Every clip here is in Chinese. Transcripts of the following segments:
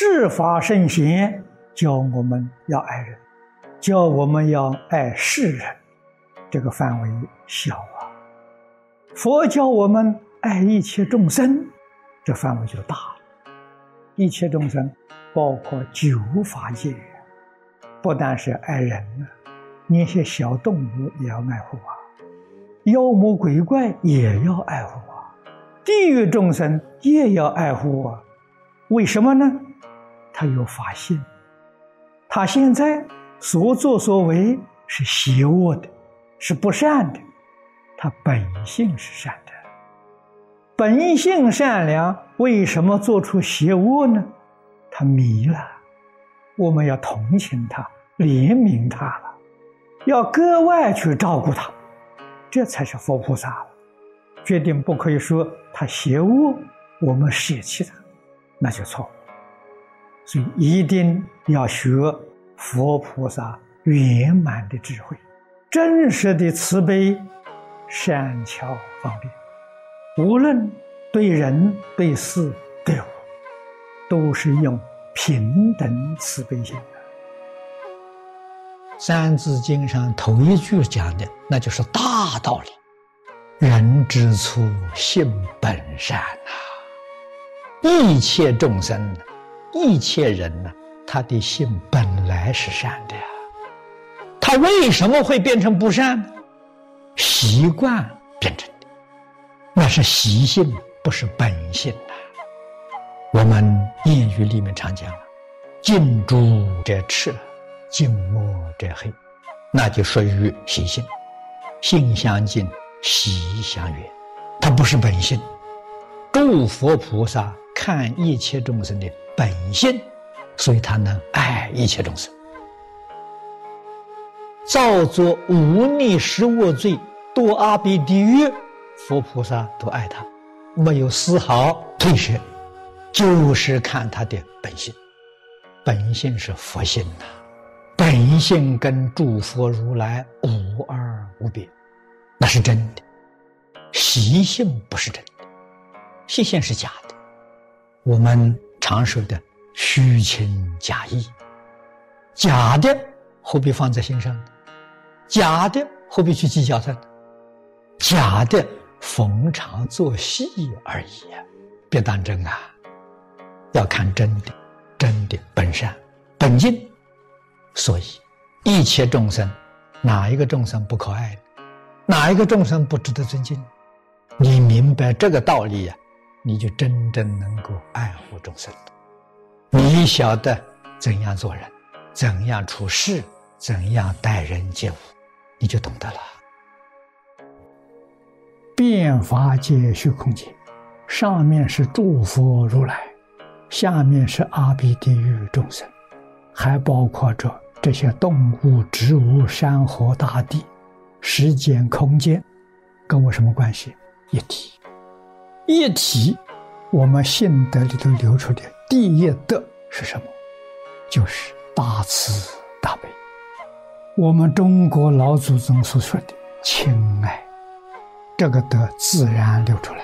世法圣贤教我们要爱人，教我们要爱世人，这个范围小啊。佛教我们爱一切众生，这范围就大了。一切众生包括九法界，不但是爱人呢，那些小动物也要爱护啊，妖魔鬼怪也要爱护啊，地狱众生也要爱护啊。为什么呢？他有法性，他现在所作所为是邪恶的，是不善的，他本性是善的，本性善良，为什么做出邪恶呢？他迷了，我们要同情他，怜悯他了，要格外去照顾他，这才是佛菩萨了。决定不可以说他邪恶，我们舍弃他。那就错了，所以一定要学佛菩萨圆满的智慧，真实的慈悲，善巧方便，无论对人、对事、对物，都是用平等慈悲心。《三字经》上头一句讲的，那就是大道理：人之初，性本善呐。一切众生，一切人呢，他的心本来是善的呀，他为什么会变成不善？习惯变成的，那是习性，不是本性呐。我们谚语里面常讲近朱者赤，近墨者黑”，那就属于习性。性相近，习相远，它不是本性。诸佛菩萨。看一切众生的本性，所以他能爱一切众生。造作无逆十恶罪，堕阿鼻地狱，佛菩萨都爱他，没有丝毫退舍，就是看他的本性。本性是佛性呐，本性跟诸佛如来无二无别，那是真的。习性不是真的，习性是假的。我们常说的虚情假意，假的何必放在心上？假的何必去计较它？假的逢场作戏而已！别当真啊！要看真的，真的本善本净。所以，一切众生，哪一个众生不可爱？哪一个众生不值得尊敬？你明白这个道理呀？你就真正能够爱护众生，你晓得怎样做人，怎样处事，怎样待人接物，你就懂得了。变法界虚空界，上面是诸佛如来，下面是阿鼻地狱众生，还包括着这些动物、植物、山河大地、时间空间，跟我什么关系？一体。一体，我们信德里头流出的第一德是什么？就是大慈大悲。我们中国老祖宗所说的亲爱，这个德自然流出来，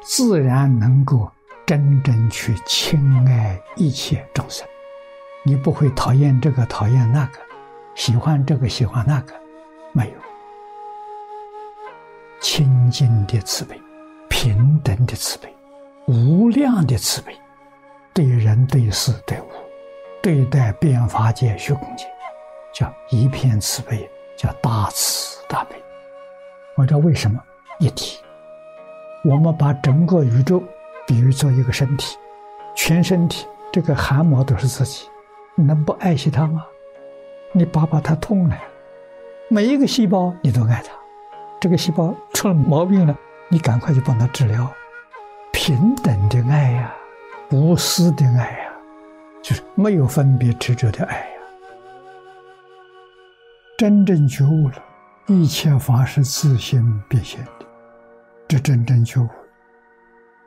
自然能够真正去亲爱一切众生。你不会讨厌这个讨厌那个，喜欢这个喜欢那个，没有清净的慈悲。平等的慈悲，无量的慈悲，对人对事对物，对待变法界虚空界，叫一片慈悲，叫大慈大悲。我知道为什么一体。我们把整个宇宙比喻作一个身体，全身体这个汗毛都是自己，你能不爱惜它吗？你爸爸他痛了，每一个细胞你都爱它，这个细胞出了毛病了。你赶快去帮他治疗，平等的爱呀，无私的爱呀，就是没有分别执着的爱呀。真正觉悟了，一切法是自性变现的，这真正觉悟。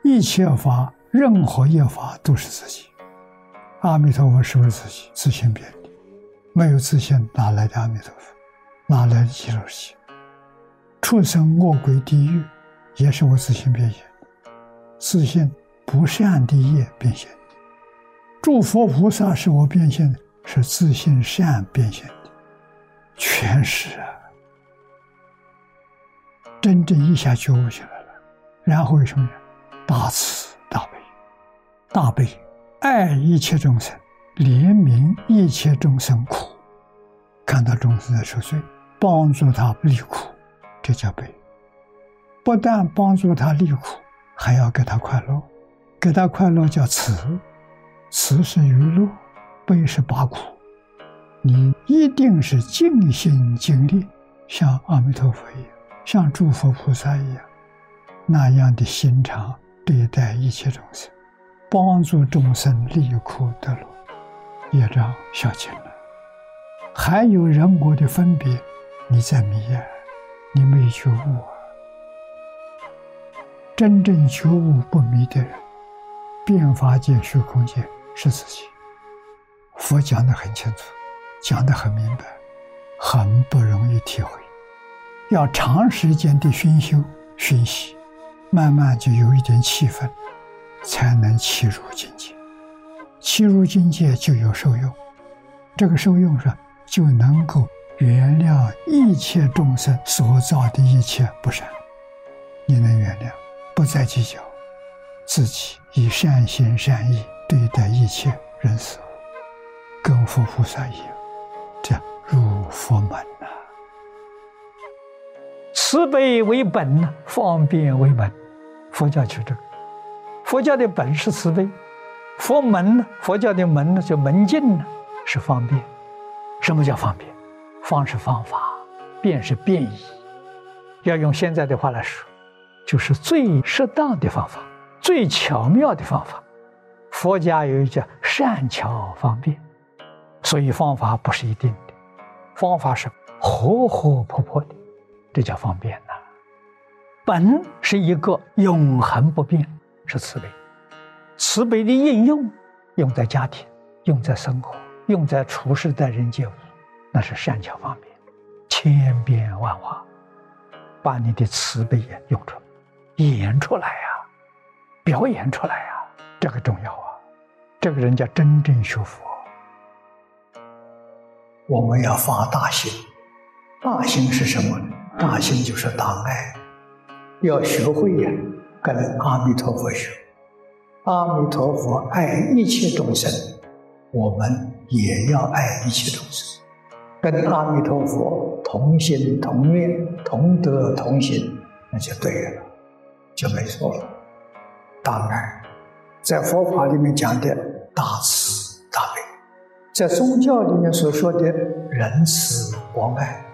一切法，任何一法都是自己。阿弥陀佛是不是自己自性变的？没有自性，哪来的阿弥陀佛？哪来的极乐世界？畜生、恶鬼、地狱。也是我自性变现，自信不善的业变现，诸佛菩萨是我变现的，是自信善变现的，全是啊。真正一下觉悟起来了，然后什么呢？大慈大悲，大悲爱一切众生，怜悯一切众生苦，看到众生在受罪，帮助他离苦，这叫悲。不但帮助他离苦，还要给他快乐，给他快乐叫慈。慈是娱乐，悲是拔苦。你一定是尽心尽力，像阿弥陀佛一样，像诸佛菩萨一样，那样的心肠对待一切众生，帮助众生离苦得乐，业障消尽了。还有人我的分别，你在迷呀，你没觉悟啊。真正觉悟不迷的人，变法界、虚空界。是自己，佛讲的很清楚，讲的很明白，很不容易体会，要长时间的熏修、熏习，慢慢就有一点气氛，才能契入境界。契入境界就有受用，这个受用是就能够原谅一切众生所造的一切不善，你能原谅，不再计较，自己以善心善意。对待一切人事物，跟佛菩萨一样，这入佛门呐。慈悲为本呢，方便为门。佛教就这，佛教的本是慈悲，佛门呢，佛教的门呢叫门径呢，是方便。什么叫方便？方是方法，便是便宜。要用现在的话来说，就是最适当的方法，最巧妙的方法。佛家有一叫善巧方便，所以方法不是一定的，方法是活活泼泼的，这叫方便呐。本是一个永恒不变，是慈悲。慈悲的应用，用在家庭，用在生活，用在处事待人接物，那是善巧方便，千变万化，把你的慈悲也用出来，演出来呀，表演出来呀，这个重要啊。这个人叫真正学佛。我们要发大心，大心是什么呢？大心就是大爱，要学会呀，跟阿弥陀佛学。阿弥陀佛爱一切众生，我们也要爱一切众生，跟阿弥陀佛同心同愿、同德同行，那就对了，就没错了。大爱，在佛法里面讲的。大慈大悲，在宗教里面所说的仁慈博爱，